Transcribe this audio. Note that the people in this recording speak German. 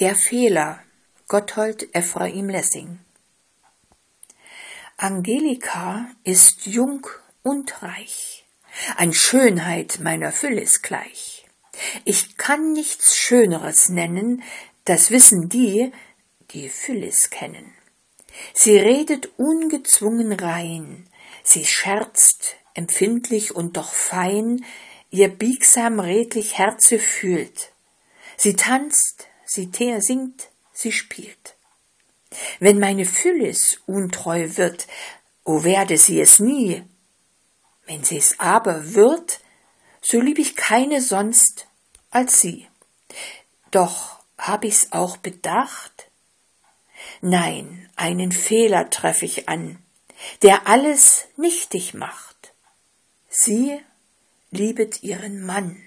Der Fehler Gotthold Ephraim Lessing Angelika ist jung und reich, an Schönheit meiner Phyllis gleich. Ich kann nichts Schöneres nennen, das wissen die, die Phyllis kennen. Sie redet ungezwungen rein, sie scherzt, empfindlich und doch fein, ihr biegsam redlich Herze fühlt. Sie tanzt, sie singt, sie spielt. Wenn meine Phyllis untreu wird, o werde sie es nie. Wenn sie es aber wird, so lieb ich keine sonst als sie. Doch hab ich's auch bedacht? Nein, einen Fehler treff ich an, der alles nichtig macht. Sie liebet ihren Mann.